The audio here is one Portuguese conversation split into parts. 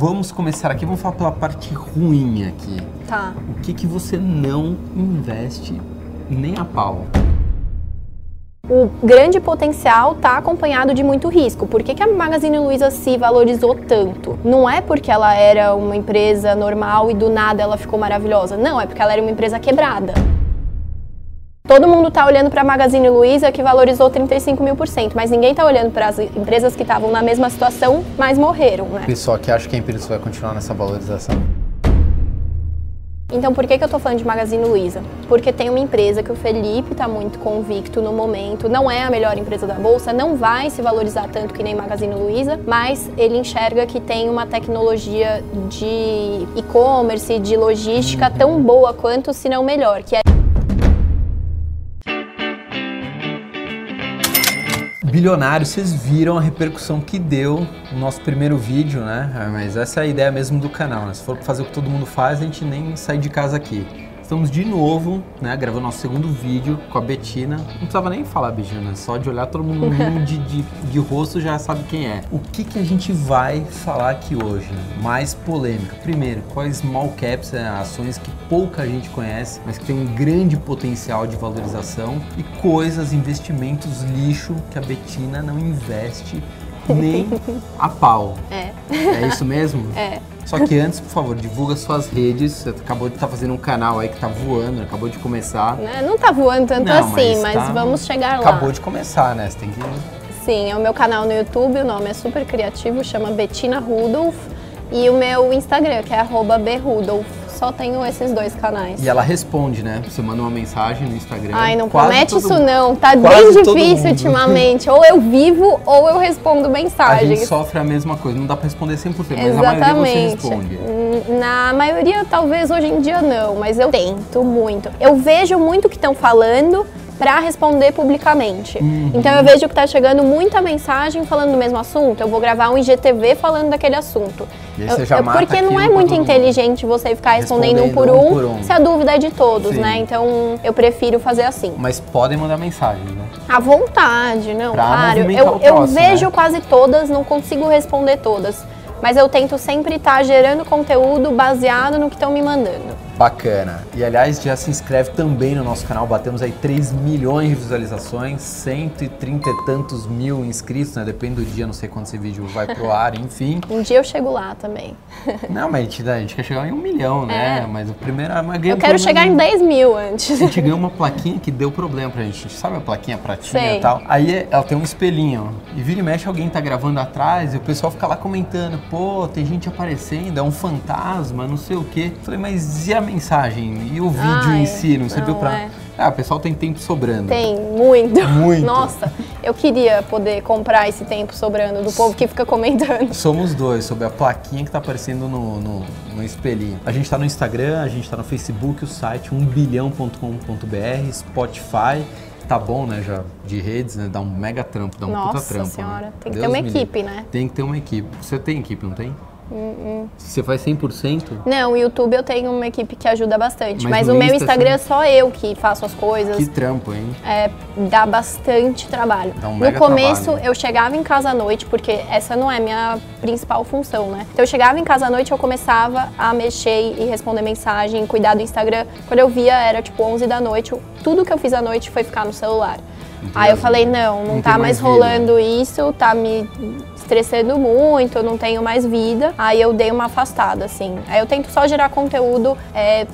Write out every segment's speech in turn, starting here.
Vamos começar aqui, vamos falar pela parte ruim aqui. Tá. O que, que você não investe nem a pau? O grande potencial está acompanhado de muito risco. Por que, que a Magazine Luiza se valorizou tanto? Não é porque ela era uma empresa normal e do nada ela ficou maravilhosa. Não, é porque ela era uma empresa quebrada. Todo mundo está olhando para a Magazine Luiza que valorizou 35 mil por cento, mas ninguém está olhando para as empresas que estavam na mesma situação, mas morreram, né? Pessoal que acha que a empresa vai continuar nessa valorização. Então, por que, que eu estou falando de Magazine Luiza? Porque tem uma empresa que o Felipe está muito convicto no momento, não é a melhor empresa da bolsa, não vai se valorizar tanto que nem Magazine Luiza, mas ele enxerga que tem uma tecnologia de e-commerce, de logística tão boa quanto, se não melhor, que é Bilionário, vocês viram a repercussão que deu no nosso primeiro vídeo, né? Mas essa é a ideia mesmo do canal, né? Se for fazer o que todo mundo faz, a gente nem sai de casa aqui. Estamos de novo, né, gravando nosso segundo vídeo com a Betina. Não precisava nem falar, Betina, só de olhar todo mundo de, de, de, rosto já sabe quem é. O que, que a gente vai falar aqui hoje? Né? Mais polêmica. Primeiro, quais small caps, né, ações que pouca gente conhece, mas que tem um grande potencial de valorização e coisas, investimentos lixo que a Betina não investe nem a pau. É. É isso mesmo? É. Só que antes, por favor, divulga suas redes. Você acabou de estar tá fazendo um canal aí que está voando, acabou de começar. Não, não tá voando tanto Não, assim, mas, mas tá... vamos chegar lá. Acabou de começar, né? Você tem que. Sim, é o meu canal no YouTube, o nome é super criativo, chama Bettina Rudolph. E o meu Instagram, que é berudolf só tenho esses dois canais. E ela responde, né? Você manda uma mensagem no Instagram. Ai, não promete isso não. Tá bem difícil ultimamente. Ou eu vivo ou eu respondo mensagens. A gente sofre a mesma coisa. Não dá pra responder 100%, mas a maioria você responde. Na maioria, talvez hoje em dia não, mas eu tento muito. Eu vejo muito o que estão falando para responder publicamente. Uhum. Então eu vejo que tá chegando muita mensagem falando do mesmo assunto. Eu vou gravar um IGTV falando daquele assunto. E já eu, mata porque não é muito inteligente você ficar respondendo, respondendo um, por um, um, por um, se a dúvida é de todos, Sim. né? Então eu prefiro fazer assim. Mas podem mandar mensagem, né? À vontade, não, pra claro. Eu, eu vejo né? quase todas, não consigo responder todas. Mas eu tento sempre estar tá gerando conteúdo baseado no que estão me mandando. Bacana. E aliás, já se inscreve também no nosso canal. Batemos aí 3 milhões de visualizações, 130 e tantos mil inscritos, né? Depende do dia, não sei quando esse vídeo vai pro ar, enfim. Um dia eu chego lá também. Não, mas a gente, a gente quer chegar em um milhão, né? É. Mas o primeiro. Mas eu quero chegar em 10 mil antes. A gente ganhou uma plaquinha que deu problema pra gente. Sabe a plaquinha pratinha sei. e tal? Aí ela tem um espelhinho. E vira e mexe, alguém tá gravando atrás e o pessoal fica lá comentando: pô, tem gente aparecendo, é um fantasma, não sei o quê. falei, mas e a mensagem e o vídeo Ai, em si não serviu para é. Ah, o pessoal tem tempo sobrando. Tem, muito. Muito. Nossa, eu queria poder comprar esse tempo sobrando do povo que fica comentando. Somos dois, sobre a plaquinha que tá aparecendo no, no, no espelhinho. A gente tá no Instagram, a gente tá no Facebook, o site 1bilhão.com.br, Spotify tá bom, né, já de redes, né, dá um mega trampo, dá um Nossa puta trampo. Nossa senhora, né? tem que Deus ter uma equipe, né? Tem que ter uma equipe. Você tem equipe, não tem? Você faz 100%? Não, o YouTube eu tenho uma equipe que ajuda bastante. Mas, mas o meu Instagram é só eu que faço as coisas. Que trampo, hein? É, dá bastante trabalho. Dá um no começo, trabalho. eu chegava em casa à noite, porque essa não é minha principal função, né? Então eu chegava em casa à noite, eu começava a mexer e responder mensagem, cuidar do Instagram. Quando eu via, era tipo 11 da noite. Tudo que eu fiz à noite foi ficar no celular. Entendi. Aí eu falei, não, não, não tá mais, mais rolando isso, tá me estressando muito, eu não tenho mais vida. Aí eu dei uma afastada, assim. Aí eu tento só gerar conteúdo é,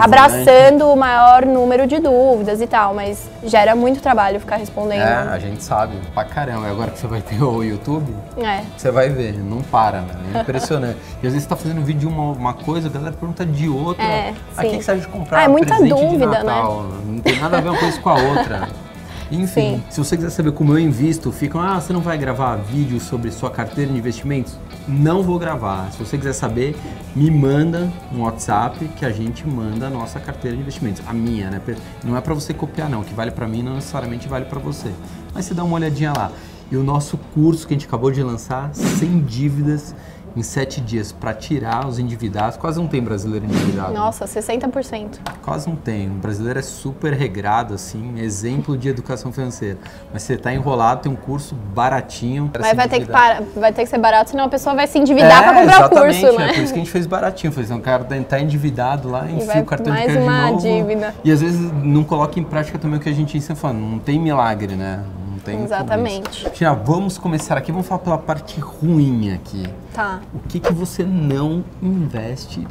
abraçando o maior número de dúvidas e tal, mas gera muito trabalho ficar respondendo. É, a gente sabe, pra caramba. Agora que você vai ter o YouTube, é. você vai ver, não para, né? É impressionante. e às vezes você tá fazendo vídeo de uma, uma coisa, a galera pergunta de outra. É, ah, que você acha de comprar? Ah, é muita dúvida, né? Não tem nada a ver uma coisa com a outra. Enfim, Sim. se você quiser saber como eu invisto, ficam, ah, você não vai gravar vídeo sobre sua carteira de investimentos? Não vou gravar. Se você quiser saber, me manda um WhatsApp que a gente manda a nossa carteira de investimentos. A minha, né? Não é para você copiar não, o que vale para mim não necessariamente vale para você. Mas você dá uma olhadinha lá. E o nosso curso que a gente acabou de lançar, sem dívidas, em sete dias para tirar os endividados. Quase não tem brasileiro endividado. Nossa, 60%. Quase não tem. O brasileiro é super regrado, assim, exemplo de educação financeira. Mas você tá enrolado, tem um curso baratinho. Mas vai ter, que parar, vai ter que ser barato, senão a pessoa vai se endividar pra comprar o curso, né? É por isso que a gente fez baratinho. Foi assim, o cara tá endividado lá, enfia o cartão mais de crédito uma de novo. dívida. E às vezes não coloca em prática também o que a gente ensina falando. Não tem milagre, né? Tem Exatamente. Tia, vamos começar aqui. Vamos falar pela parte ruim aqui. Tá. O que, que você não investe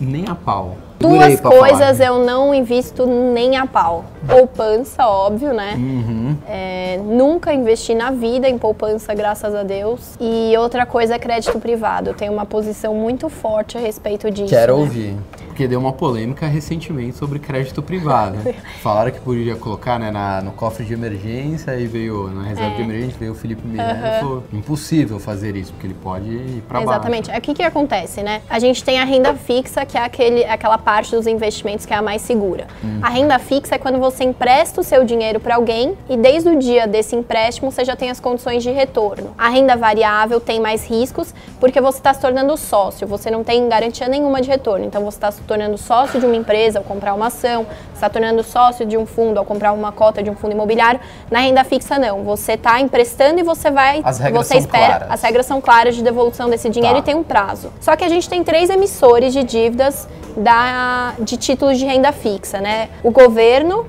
nem a pau? Duas falar. coisas eu não invisto nem a pau. Poupança, óbvio, né? Uhum. É, nunca investi na vida em poupança, graças a Deus. E outra coisa é crédito privado. Eu tenho uma posição muito forte a respeito disso. Quero né? ouvir. Porque deu uma polêmica recentemente sobre crédito privado. Falaram que podia colocar né, na- no cofre de emergência, aí veio na reserva É. de emergência, veio o Felipe Miranda e falou: impossível fazer isso, porque ele pode ir pra baixo. Exatamente. É o que, que acontece, né? A gente tem a renda fixa, que é aquele, aquela parte dos investimentos que é a mais segura. A renda fixa é quando você empresta o seu dinheiro para alguém e desde o dia desse empréstimo você já tem as condições de retorno. A renda variável tem mais riscos porque você está se tornando sócio, você não tem garantia nenhuma de retorno. Então você está se tornando sócio de uma empresa ao comprar uma ação, está tornando sócio de um fundo ao comprar uma cota de um fundo imobiliário. Na renda fixa não, você está emprestando e você vai, As regras você são espera, claras. as regras são claras de devolução desse dinheiro Tá. e tem um prazo. Só que a gente tem três emissores de dívidas da, de títulos de renda fixa, né? O governo,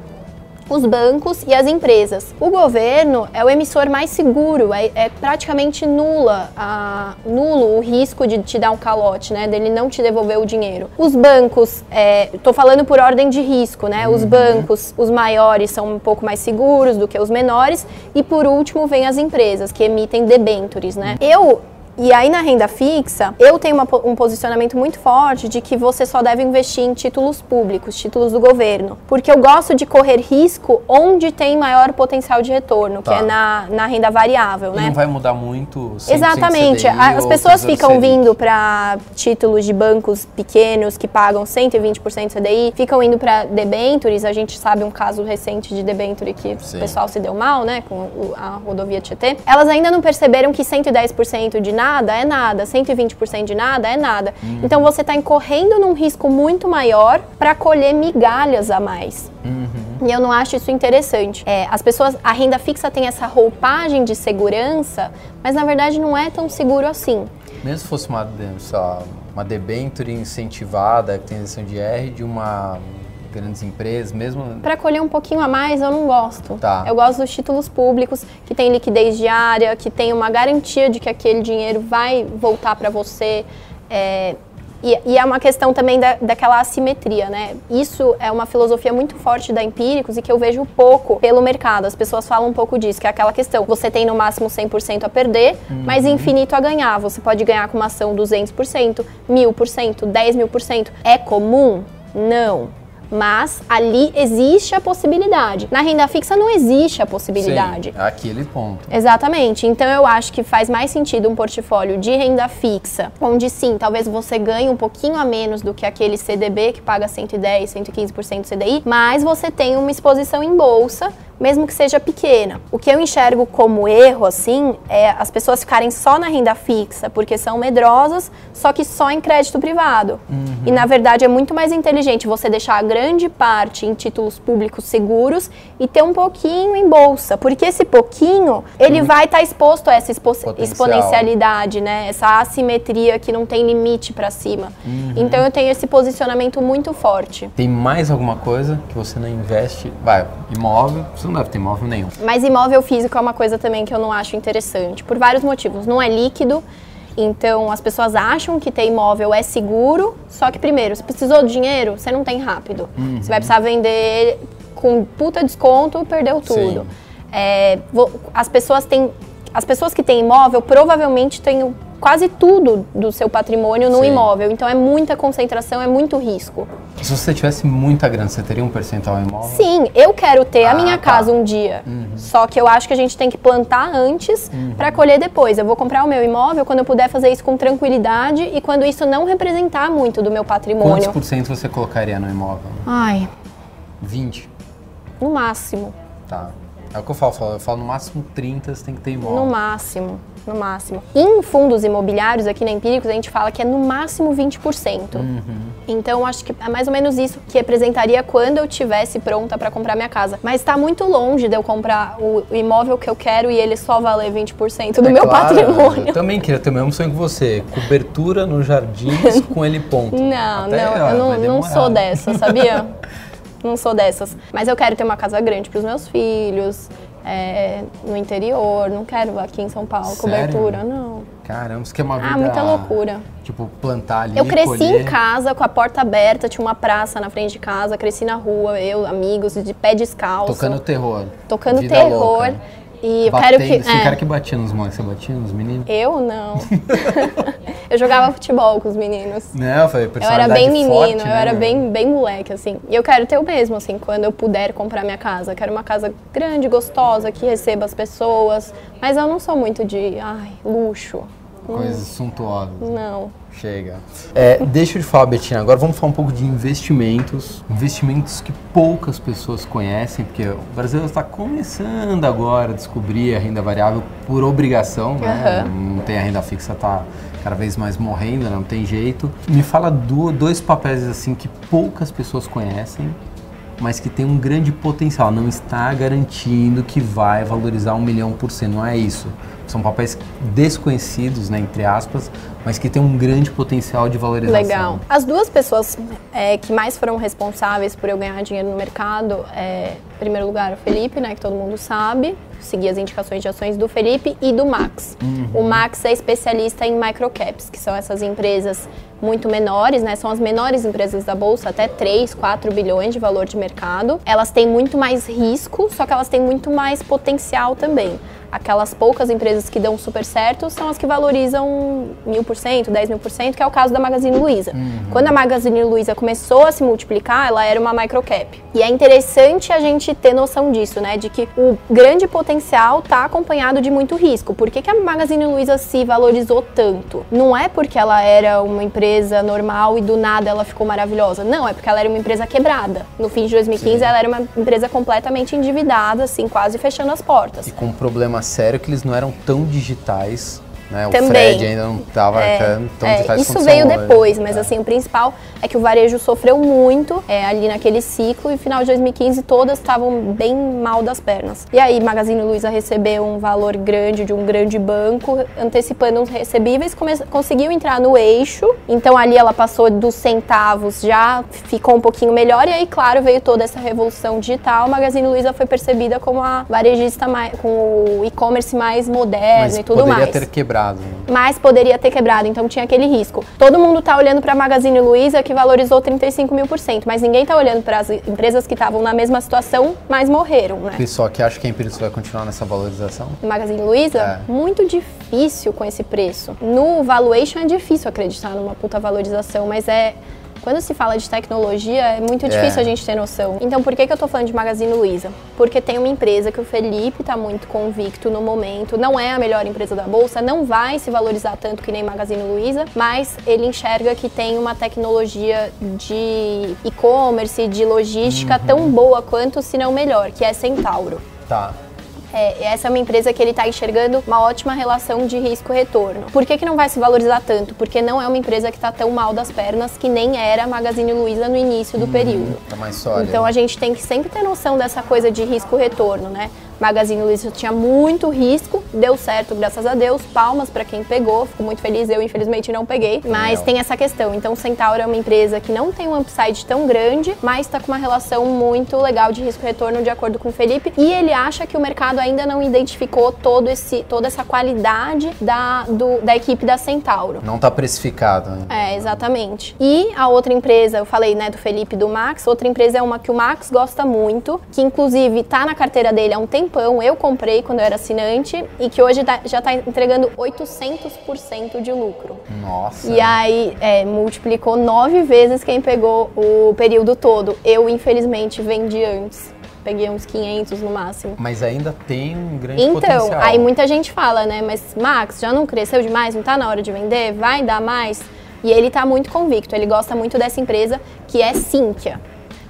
os bancos e as empresas. O governo é o emissor mais seguro, é, é praticamente nula, a, nulo o risco de te dar um calote, né? Dele não te devolver o dinheiro. Os bancos, é, tô falando por ordem de risco, né? Os bancos, os maiores são um pouco mais seguros do que os menores e por último vem as empresas que emitem debentures, né? Eu e aí na renda fixa, eu tenho uma um posicionamento muito forte de que você só deve investir em títulos públicos, títulos do governo. Porque eu gosto de correr risco onde tem maior potencial de retorno, Tá. que é na, na renda variável, E né? não vai mudar muito 100% Exatamente. CDI A- As pessoas ficam vindo para títulos de bancos pequenos que pagam 120% CDI, ficam indo para debentures. A gente sabe um caso recente de debenture que Sim. o pessoal se deu mal, né, com a rodovia Tietê. Elas ainda não perceberam que 110% de nada é nada, 120% de nada é nada. Uhum. Então você está incorrendo num risco muito maior para colher migalhas a mais. Uhum. E eu não acho isso interessante. É, as pessoas, a renda fixa tem essa roupagem de segurança, mas na verdade não é tão seguro assim. Mesmo se fosse uma, sei lá, uma debenture incentivada, que tem isenção de R, de uma grandes empresas, mesmo... Para colher um pouquinho a mais, eu não gosto. Tá. Eu gosto dos títulos públicos, que tem liquidez diária, que tem uma garantia de que aquele dinheiro vai voltar para você. É, e, e é uma questão também da, daquela assimetria, né? Isso é uma filosofia muito forte da Empíricos e que eu vejo pouco pelo mercado. As pessoas falam um pouco disso, que é aquela questão. Você tem no máximo 100% a perder, mas infinito a ganhar. Você pode ganhar com uma ação 200%, 1000%, 10 mil por cento. É comum? Não. Mas ali existe a possibilidade. Na renda fixa não existe a possibilidade. Sim, aquele ponto. Exatamente. Então eu acho que faz mais sentido um portfólio de renda fixa, onde sim, talvez você ganhe um pouquinho a menos do que aquele CDB que paga 110, 115% CDI, mas você tem uma exposição em bolsa, mesmo que seja pequena. O que eu enxergo como erro assim é as pessoas ficarem só na renda fixa porque são medrosas, só que só em crédito privado. E na verdade é muito mais inteligente você deixar a grande parte em títulos públicos seguros e ter um pouquinho em bolsa, porque esse pouquinho ele vai estar exposto a essa expo Potencial. exponencialidade, né? Essa assimetria que não tem limite para cima. Então eu tenho esse posicionamento muito forte. Tem mais alguma coisa que você não investe? Vai, imóvel, você não deve ter imóvel nenhum. Mas imóvel físico é uma coisa também que eu não acho interessante, por vários motivos. Não é líquido, então as pessoas acham que ter imóvel é seguro, só que primeiro, se precisou de dinheiro, você não tem rápido. Você vai precisar vender com puta desconto, perdeu tudo. É, as pessoas têm. As pessoas que têm imóvel provavelmente têm quase tudo do seu patrimônio no Sim. imóvel. Então é muita concentração, é muito risco. Se você tivesse muita grana, você teria um percentual imóvel? Sim, eu quero ter a Ah, minha tá. casa um dia. Só que eu acho que a gente tem que plantar antes Uhum. pra colher depois. Eu vou comprar o meu imóvel quando eu puder fazer isso com tranquilidade e quando isso não representar muito do meu Quantos patrimônio. por cento você colocaria no imóvel? Ai, 20? no máximo. Tá. É o que eu falo, eu falo no máximo 30 você tem que ter imóvel. No máximo, no máximo. Em fundos imobiliários, aqui na Empíricos, a gente fala que é no máximo 20%. Uhum. Então, acho que é mais ou menos isso que representaria quando eu tivesse pronta para comprar minha casa. Mas está muito longe de eu comprar o imóvel que eu quero e ele só valer 20% do É meu claro, patrimônio. Eu também queria ter o mesmo sonho que você. Cobertura nos jardins com ele ponto. Não, Até, não, eu não, não sou dessa, sabia? não sou dessas. Mas eu quero ter uma casa grande para os meus filhos, é, no interior, não quero aqui em São Paulo, Sério? cobertura, não. Caramba, isso que é uma vida... Ah, muita loucura. Tipo, plantar ali, Eu cresci colher. em casa com a porta aberta, tinha uma praça na frente de casa, cresci na rua, eu, amigos, de pé descalço. Tocando terror. tocando Vida terror. louca. E eu quero que. Esse é, cara que batia nos moleques, você batia nos meninos? Eu não. eu jogava futebol com os meninos. Não, foi Eu era bem menino, forte, eu né, era bem, bem moleque, assim. E eu quero ter o mesmo, assim, quando eu puder comprar minha casa. Eu quero uma casa grande, gostosa, que receba as pessoas. Mas eu não sou muito de, ai, luxo. Coisas suntuosas. Não. Chega. É, deixa eu te falar, Betina, agora vamos falar um pouco de investimentos. Investimentos que poucas pessoas conhecem, porque o Brasil está começando agora a descobrir a renda variável por obrigação, né? Aham. Não tem a renda fixa, tá cada vez mais morrendo, né? não tem jeito. Me fala do- dois papéis assim que poucas pessoas conhecem, mas que tem um grande potencial. Não está garantindo que vai valorizar um milhão por cento, não é isso. São papéis desconhecidos, né, entre aspas, mas que tem um grande potencial de valorização. Legal. As duas pessoas é, que mais foram responsáveis por eu ganhar dinheiro no mercado, é, em primeiro lugar, o Felipe, né, que todo mundo sabe, segui as indicações de ações do Felipe e do Max. O Max é especialista em microcaps, que são essas empresas muito menores, né, são as menores empresas da bolsa, até 3, 4 bilhões de valor de mercado. Elas têm muito mais risco, só que elas têm muito mais potencial também. Aquelas poucas empresas que dão super certo são as que valorizam mil por cento, 10 mil por cento, que é o caso da Magazine Luiza. Quando a Magazine Luiza começou a se multiplicar, ela era uma microcap. E é interessante a gente ter noção disso, né? De que o grande potencial está acompanhado de muito risco. Por que, que a Magazine Luiza se valorizou tanto? Não é porque ela era uma empresa normal e do nada ela ficou maravilhosa. Não, é porque ela era uma empresa quebrada. No fim de 2015, Sim. ela era uma empresa completamente endividada, assim, quase fechando as portas. E com problema sério que eles não eram tão digitais, né? O Também. Fred ainda não estava tão É, isso veio depois, mas É. assim, o principal é que o varejo sofreu muito é, ali naquele ciclo e final de 2015 todas estavam bem mal das pernas. E aí Magazine Luiza recebeu um valor grande de um grande banco, antecipando os recebíveis, conseguiu entrar no eixo, então ali ela passou dos centavos, já ficou um pouquinho melhor e aí, claro, veio toda essa revolução digital, Magazine Luiza foi percebida como a varejista mais, com o e-commerce mais moderno Mas e tudo poderia mais ter quebrado. Né? mas poderia ter quebrado, então tinha aquele risco. Todo mundo tá olhando para a Magazine Luiza que valorizou 35 mil por cento, mas ninguém tá olhando para as empresas que estavam na mesma situação, mas morreram, né? Pessoal que acha que a Empíricos vai continuar nessa valorização? Magazine Luiza, É. muito difícil com esse preço. No valuation é difícil acreditar numa puta valorização, mas é quando se fala de tecnologia, é muito difícil É. a gente ter noção. Então, por que, que eu tô falando de Magazine Luiza? Porque tem uma empresa que o Felipe tá muito convicto no momento, não é a melhor empresa da bolsa, não vai se valorizar tanto que nem Magazine Luiza, mas ele enxerga que tem uma tecnologia de e-commerce, de logística tão boa quanto, se não melhor, que é Centauro. Tá. É, essa é uma empresa que ele está enxergando uma ótima relação de risco-retorno. Por que, que não vai se valorizar tanto? Porque não é uma empresa que está tão mal das pernas que nem era a Magazine Luiza no início do período. Tá mais. Então a gente tem que sempre ter noção dessa coisa de risco-retorno, né? Magazine Luiza tinha muito risco, deu certo, graças a Deus. Palmas para quem pegou, fico muito feliz. Eu, infelizmente, não peguei. Mas Legal. tem essa questão. Então, Centauro é uma empresa que não tem um upside tão grande, mas está com uma relação muito legal de risco-retorno, de acordo com o Felipe. E ele acha que o mercado ainda não identificou todo esse, toda essa qualidade da, do- da equipe da Centauro. Não tá precificado. Né? É, exatamente. E a outra empresa, eu falei, né, do Felipe e do Max, outra empresa é uma que o Max gosta muito, que inclusive tá na carteira dele há um tempão, eu comprei quando eu era assinante, e que hoje tá- já tá entregando 800% de lucro. Nossa. E aí, é, multiplicou nove vezes quem pegou o período todo. Eu, infelizmente, vendi antes. Peguei uns 500 no máximo. Mas ainda tem um grande Então, potencial. aí muita gente fala, né? Mas Max, já não cresceu demais? Não tá na hora de vender? Vai dar mais? E ele tá muito convicto, ele gosta muito dessa empresa que é Sinqia.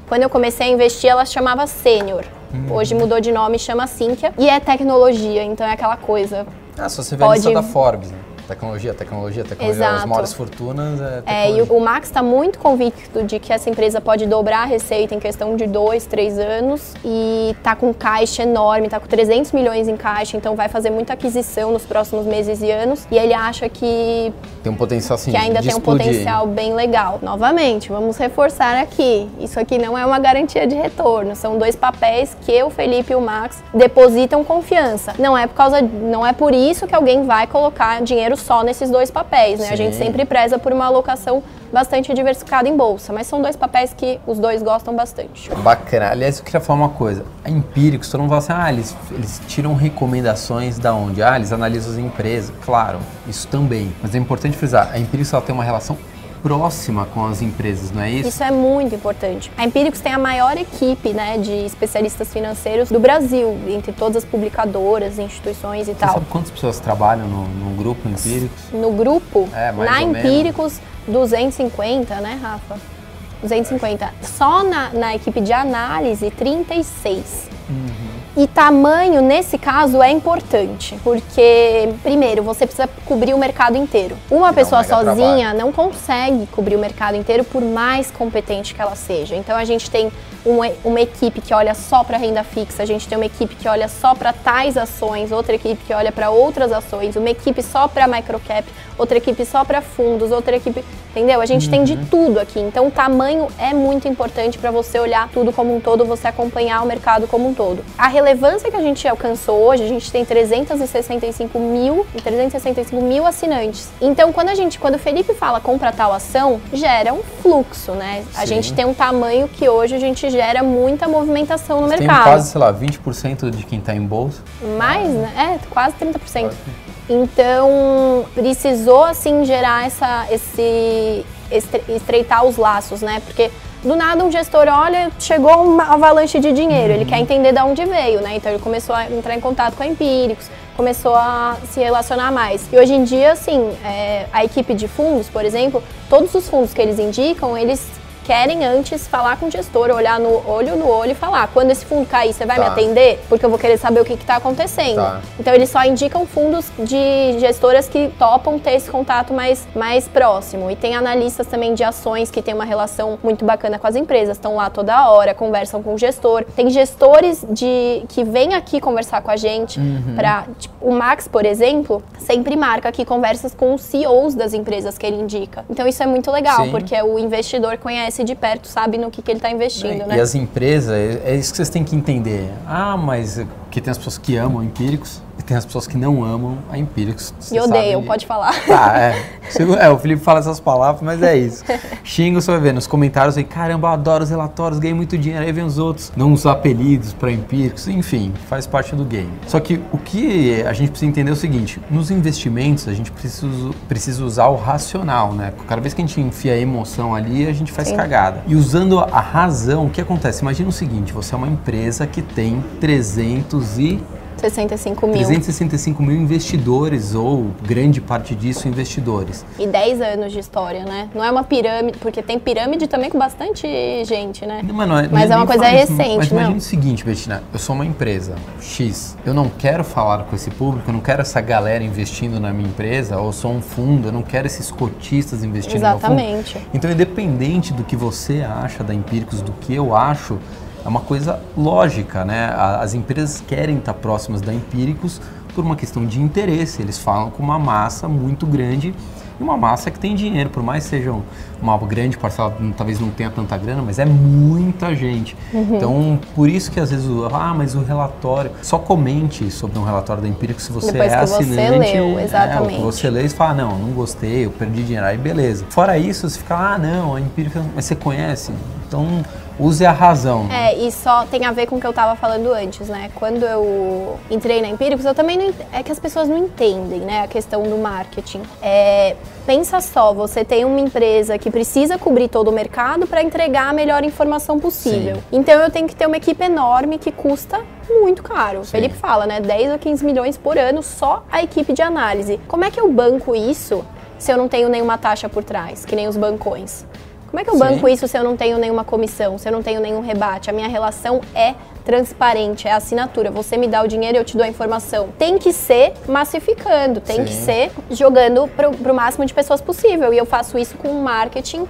Quando eu comecei a investir, ela chamava Sênior. Uhum. Hoje mudou de nome, chama Sinqia. E é tecnologia, então é aquela coisa. Ah, se você vê Pode... a lista da Forbes, né? Tecnologia, tecnologia, tecnologia, Exato. as maiores fortunas. É, é, e o Max está muito convicto de que essa empresa pode dobrar a receita em questão de dois, três anos e está com caixa enorme, está com 300 milhões em caixa, então vai fazer muita aquisição nos próximos meses e anos. E ele acha que tem um potencial assim, que ainda tem um explodir. potencial bem legal. Novamente, vamos reforçar aqui. Isso aqui não é uma garantia de retorno, são dois papéis que o Felipe e o Max depositam confiança. Não é por causa, não é por isso que alguém vai colocar dinheiro só nesses dois papéis, né? A gente sempre preza por uma alocação bastante diversificada em bolsa, mas são dois papéis que os dois gostam bastante. Bacana. Aliás, eu queria falar uma coisa. A Empíricos, todo mundo fala assim, ah, eles, eles tiram recomendações da onde? Ah, eles analisam as empresas. Claro, isso também. Mas é importante frisar, a Empíricos ela tem uma relação próxima com as empresas, não é isso? Isso é muito importante. A Empíricos tem a maior equipe né, de especialistas financeiros do Brasil, entre todas as publicadoras, instituições e Você tal. Sabe quantas pessoas trabalham no, no grupo Empíricos? No grupo? É, mais na Empíricos, 250, né, Rafa? 250. Só na, na equipe de análise, 36. Uhum. E tamanho, nesse caso, é importante, porque, primeiro, você precisa cobrir o mercado inteiro. Uma pessoa sozinha trabalho. não consegue cobrir o mercado inteiro, por mais competente que ela seja. Então, a gente tem uma, uma equipe que olha só para renda fixa, a gente tem uma equipe que olha só para tais ações, outra equipe que olha para outras ações, uma equipe só para microcap, outra equipe só para fundos, outra equipe, entendeu? A gente uhum. tem de uhum. tudo aqui. Então, o tamanho é muito importante para você olhar tudo como um todo, você acompanhar o mercado como um todo. A relevância que a gente alcançou hoje, a gente tem 365 mil, 365 mil assinantes. Então, quando a gente, quando o Felipe fala compra tal ação, gera um fluxo, né? Sim. A gente tem um tamanho que hoje a gente gera muita movimentação no Você mercado. Tem quase, sei lá, 20% de quem está em bolsa. Mais, né? É, quase 30%. Quase. Então, precisou, assim, gerar essa, esse, estreitar os laços, né? Porque do nada um gestor olha, chegou uma avalanche de dinheiro, ele quer entender de onde veio, né? Então ele começou a entrar em contato com a Empíricos, começou a se relacionar mais. E hoje em dia, assim, é, a equipe de fundos, por exemplo, todos os fundos que eles indicam, eles querem antes falar com o gestor, olhar no olho no olho e falar: quando esse fundo cair, você vai tá. me atender? Porque eu vou querer saber o que está acontecendo. Tá. Então eles só indicam fundos de gestoras que topam ter esse contato mais, mais próximo. E tem analistas também de ações que têm uma relação muito bacana com as empresas, estão lá toda hora, conversam com o gestor. Tem gestores de que vêm aqui conversar com a gente uhum. para tipo, o Max, por exemplo, sempre marca aqui conversas com os CEOs das empresas que ele indica. Então isso é muito legal, Sim. porque o investidor conhece conhece de perto, sabe no que, que ele está investindo, Bem, né? E as empresas, é, é isso que vocês têm que entender. Ah, mas tem as pessoas que amam empíricos e tem as pessoas que não amam a empíricos. E odeiam, pode falar. Tá, é. é. O Felipe fala essas palavras, mas é isso. Xinga, você vai ver nos comentários aí, caramba, eu adoro os relatórios, ganhei muito dinheiro. Aí vem os outros, não os apelidos para empíricos, enfim, faz parte do game. Só que o que a gente precisa entender é o seguinte: nos investimentos a gente precisa, precisa usar o racional, né? Cada vez que a gente enfia a emoção ali, a gente faz Sim. cagada. E usando a razão, o que acontece? Imagina o seguinte: você é uma empresa que tem 300 365 mil. 365 mil investidores, ou grande parte disso investidores. E 10 anos de história, né? Não é uma pirâmide, porque tem pirâmide também com bastante gente, né? Não, mas não é, mas é uma coisa recente, Mas imagina não. o seguinte, Bettina, eu sou uma empresa X, eu não quero falar com esse público, eu não quero essa galera investindo na minha empresa, ou sou um fundo, eu não quero esses cotistas investindo Exatamente. no fundo. Então, independente do que você acha da Empíricos, do que eu acho, é uma coisa lógica, né? As empresas querem estar próximas da Empíricos por uma questão de interesse. Eles falam com uma massa muito grande e uma massa que tem dinheiro, por mais sejam uma grande parcela, talvez não tenha tanta grana, mas é muita gente. Uhum. Então, por isso que às vezes, ah, mas o relatório, só comente sobre um relatório da Empíricos se você Depois é assinante. Você leu, exatamente. É, o que você lê e fala, não, não gostei, eu perdi dinheiro, aí beleza. Fora isso, você fica, ah, não, a Empíricos, mas você conhece? Então, use a razão. É, e só tem a ver com o que eu estava falando antes, né? Quando eu entrei na Empíricos, eu também não é que as pessoas não entendem, né, a questão do marketing. É, pensa só, você tem uma empresa que precisa cobrir todo o mercado para entregar a melhor informação possível. Sim. Então eu tenho que ter uma equipe enorme que custa muito caro. Sim. Felipe fala, né, 10 a 15 milhões por ano só a equipe de análise. Como é que eu banco isso se eu não tenho nenhuma taxa por trás, que nem os bancões? Como é que eu banco Sim. isso se eu não tenho nenhuma comissão, se eu não tenho nenhum rebate? A minha relação é transparente, é assinatura. Você me dá o dinheiro, eu te dou a informação. Tem que ser massificando, tem Sim. que ser jogando pro, pro máximo de pessoas possível. E eu faço isso com marketing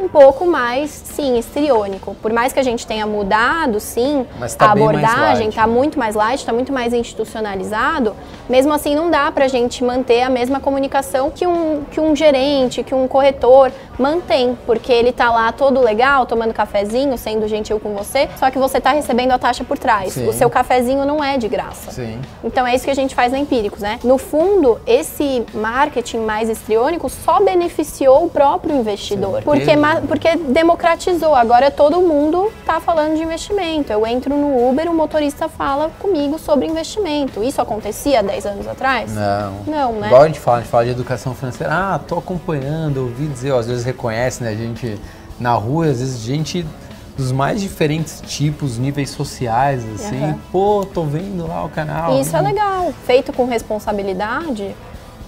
um pouco mais, sim, estriônico. Por mais que a gente tenha mudado, sim, Mas tá a mais abordagem está muito mais light, está muito mais institucionalizado, mesmo assim não dá para a gente manter a mesma comunicação que um, que um gerente, que um corretor mantém, porque ele tá lá todo legal, tomando cafezinho, sendo gentil com você, só que você está recebendo a taxa por trás. Sim. O seu cafezinho não é de graça. Sim. Então é isso que a gente faz na Empíricos, né? No fundo, esse marketing mais estriônico só beneficiou o próprio investidor, Sim, porque, ele- ma- porque democratizou. Agora todo mundo tá falando de investimento. Eu entro no Uber, o motorista fala comigo sobre investimento. Isso acontecia 10 anos atrás? Não. Não, né? Igual a gente fala, a gente fala de educação financeira. Ah, tô acompanhando, ouvi dizer, às vezes reconhece, né? A gente na rua, às vezes gente dos mais diferentes tipos, níveis sociais, assim. Aham. Pô, tô vendo lá o canal. Isso é legal, feito com responsabilidade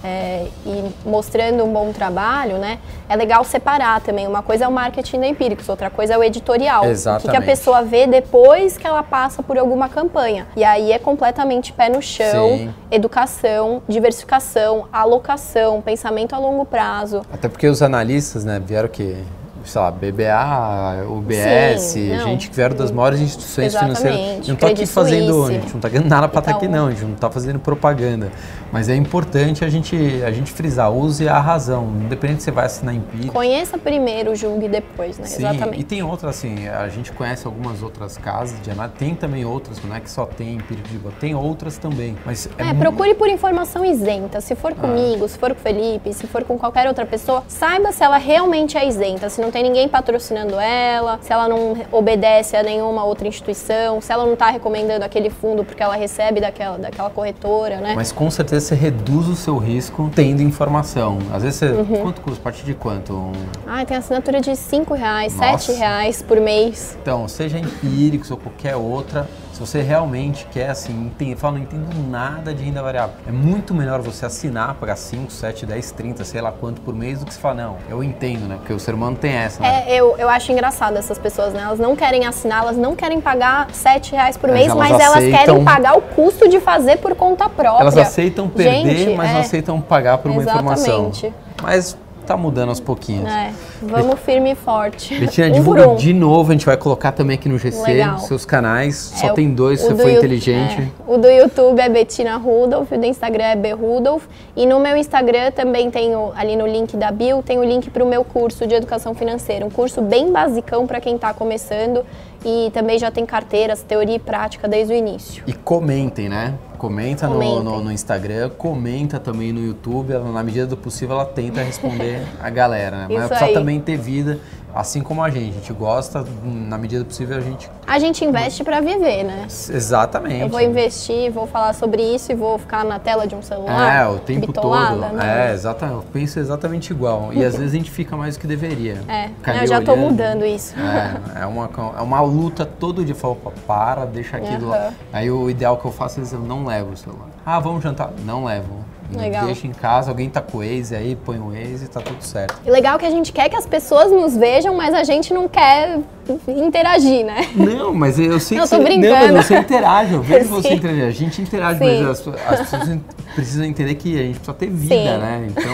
é, e mostrando um bom trabalho, né? É legal separar também. Uma coisa é o marketing da Empíricos, outra coisa é o editorial. O que que, a Exatamente. pessoa vê depois que ela passa por alguma campanha. E aí é completamente pé no chão, Sim. educação, diversificação, alocação, pensamento a longo prazo. Até porque os analistas, né, vieram que, sei lá, BBA, UBS, Sim, gente que vieram das maiores instituições Exatamente, financeiras. Não tô aqui fazendo, a gente não tá ganhando nada pra estar aqui Itaú. não, a gente não tá fazendo propaganda. Mas é importante a gente, a gente frisar, use a razão, independente se você vai assinar empírico. Conheça primeiro, julgue depois, né? Sim, Exatamente. e tem outras assim, a gente conhece algumas outras casas de análise, tem também outras, não é que só tem empírico de boa, tem outras também, mas é, É, procure por informação isenta. Se for comigo, se for com o Felipe, se for com qualquer outra pessoa, saiba se ela realmente é isenta, se não tem ninguém patrocinando ela, se ela não obedece a nenhuma outra instituição, se ela não está recomendando aquele fundo porque ela recebe daquela, daquela corretora, né? Mas com certeza você reduz o seu risco tendo informação. Às vezes você. Uhum. Quanto custa? A partir de quanto? Um- Ai, tem assinatura de 5 reais, Nossa. 7 reais por mês. Então, seja empíricos ou qualquer outra, se você realmente quer assim, entender, fala, não entendo nada de renda variável. É muito melhor você assinar, pagar 5, 7, 10, 30, sei lá quanto por mês, do que você falar, não, eu entendo, né? Porque o ser humano tem essa, né? É, eu, eu acho engraçado essas pessoas, né? Elas não querem assinar, elas não querem pagar 7 reais por Mas mês, elas mas elas aceitam- querem pagar o custo de fazer por conta própria. Elas aceitam perder, Gente, mas é. não aceitam pagar por uma informação. Exatamente. Mas tá mudando aos pouquinhos. É, vamos firme e forte. Betina, um divulga um. de novo, a gente vai colocar também aqui no GC, Legal. seus canais. Só É, tem dois, o você do foi inteligente. é, o do YouTube é Betina Rudolph, o do Instagram é Berudolph. E no meu Instagram também tenho, ali no link da bio, tem o link para o meu curso de educação financeira. Um curso bem basicão para quem está começando. E também já tem carteiras, teoria e prática desde o início. E comentem, né? Comenta no, no, no Instagram, comenta também no YouTube. Ela, na medida do possível, ela tenta responder a galera, né? Mas Isso precisa aí. também ter vida, assim como a gente. A gente gosta, na medida do possível, a gente. A gente investe para viver, né? Exatamente. Eu vou investir, vou falar sobre isso e vou ficar na tela de um celular. É, o tempo bitolada, todo. Não. É, exatamente. Eu penso exatamente igual. E às vezes a gente fica mais do que deveria. É, eu já tô olhando. mudando isso. É, é uma, é uma luta todo dia. Fala, opa, para, deixa aquilo lá. Aham. Aí o ideal que eu faço é eu não levo o celular. Ah, vamos jantar? Não levo. Legal. Deixa em casa, alguém tá com o Waze aí, põe o Waze e tá tudo certo. E legal que a gente quer que as pessoas nos vejam, mas a gente não quer interagir, né? Não, mas eu sei Não, que tô você, brincando. Não, mas você interage, eu vejo você interagir. A gente interage, Sim. mas as, as pessoas precisam entender que a gente precisa ter vida, Sim. né? Então,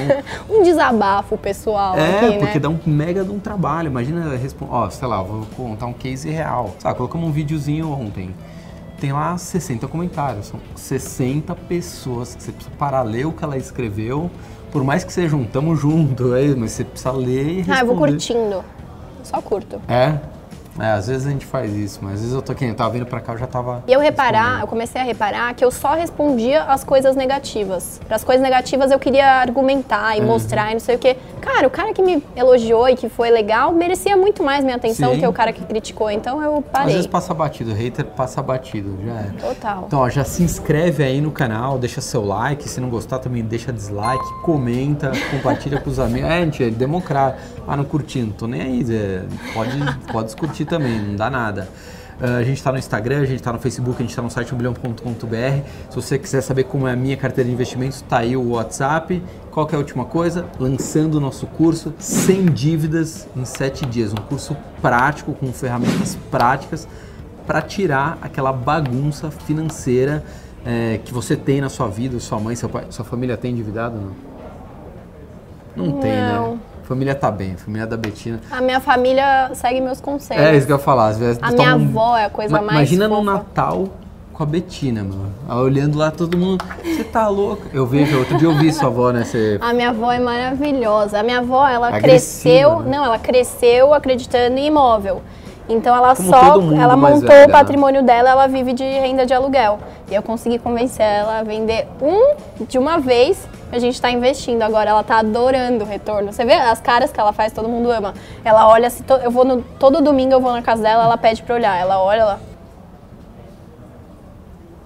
Um desabafo pessoal É, aqui, porque né? dá um mega de um trabalho. Imagina, ó, sei lá, vou contar um case real. Sabe, colocamos um videozinho ontem. Tem lá 60 comentários. São 60 pessoas que você precisa parar, ler o que ela escreveu. Por mais que seja um tamo junto, é, mas você precisa ler e responder. Ah, eu vou curtindo. Só curto. É? É, às vezes a gente faz isso, mas às vezes eu tô aqui, eu tava vindo pra cá, eu já tava. E eu reparar, eu comecei a reparar que eu só respondia as coisas negativas. Para as coisas negativas eu queria argumentar Uhum. e mostrar e não sei o quê. Cara, o cara que me elogiou e que foi legal merecia muito mais minha atenção Sim. que o cara que criticou. Então eu Às parei. vezes passa batido, hater passa batido, já é. Total. Então, ó, já se inscreve aí no canal, deixa seu like, se não gostar também deixa dislike, comenta, compartilha com os amigos. É, gente, é democrático. Ah, não curti, não tô nem aí. é, pode, pode descurtir também, não dá nada. Ah, a gente tá no Instagram, a gente tá no Facebook, a gente tá no site umbilhão.com.br. Se você quiser saber como é a minha carteira de investimentos, tá aí o WhatsApp. Qual que é a última coisa? Lançando o nosso curso sem dívidas em 7 dias. Um curso prático, com ferramentas práticas para tirar aquela bagunça financeira é, que você tem na sua vida, sua mãe, seu pai, sua família tem endividado não? Não, tem, né? Família tá bem, família da Betina. A minha família segue meus conselhos. É isso que eu ia falar. Às vezes a minha avó é a coisa Ma mais Imagina fofa. no Natal com a Betina, mano. Olhando lá todo mundo, você tá louco. Eu vejo, outro dia eu vi sua avó, né? Você... A minha avó é maravilhosa. A minha avó, ela Agressiva, cresceu, né? não, ela cresceu acreditando em imóvel. Então ela Como só, velha, ela montou né? o patrimônio dela, ela vive de renda de aluguel. E eu consegui convencer ela a vender um de uma vez. A gente está investindo agora, ela tá adorando o retorno. Você vê as caras que ela faz, todo mundo ama. Ela olha, assim, eu vou no, todo domingo eu vou na casa dela, ela pede pra olhar. Ela olha, ela,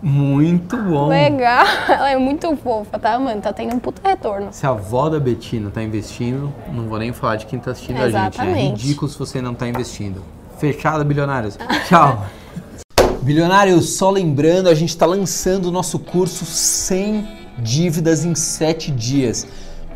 Muito bom. legal, ela é muito fofa, tá amando, tá tendo um puta retorno. Se a avó da Betina tá investindo, não vou nem falar de quem tá assistindo a gente. É Exatamente. ridículo se você não tá investindo. Fechado, bilionários. Tchau. Bilionários, só lembrando, a gente está lançando o nosso curso 100 dívidas em 7 dias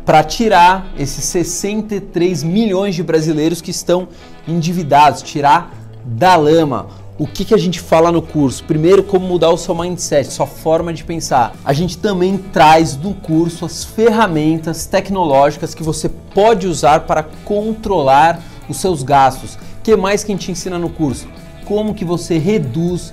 para tirar esses 63 milhões de brasileiros que estão endividados, tirar da lama. O que, que a gente fala no curso? Primeiro, como mudar o seu mindset, sua forma de pensar. A gente também traz no curso as ferramentas tecnológicas que você pode usar para controlar os seus gastos. O que mais que a gente ensina no curso? Como que você reduz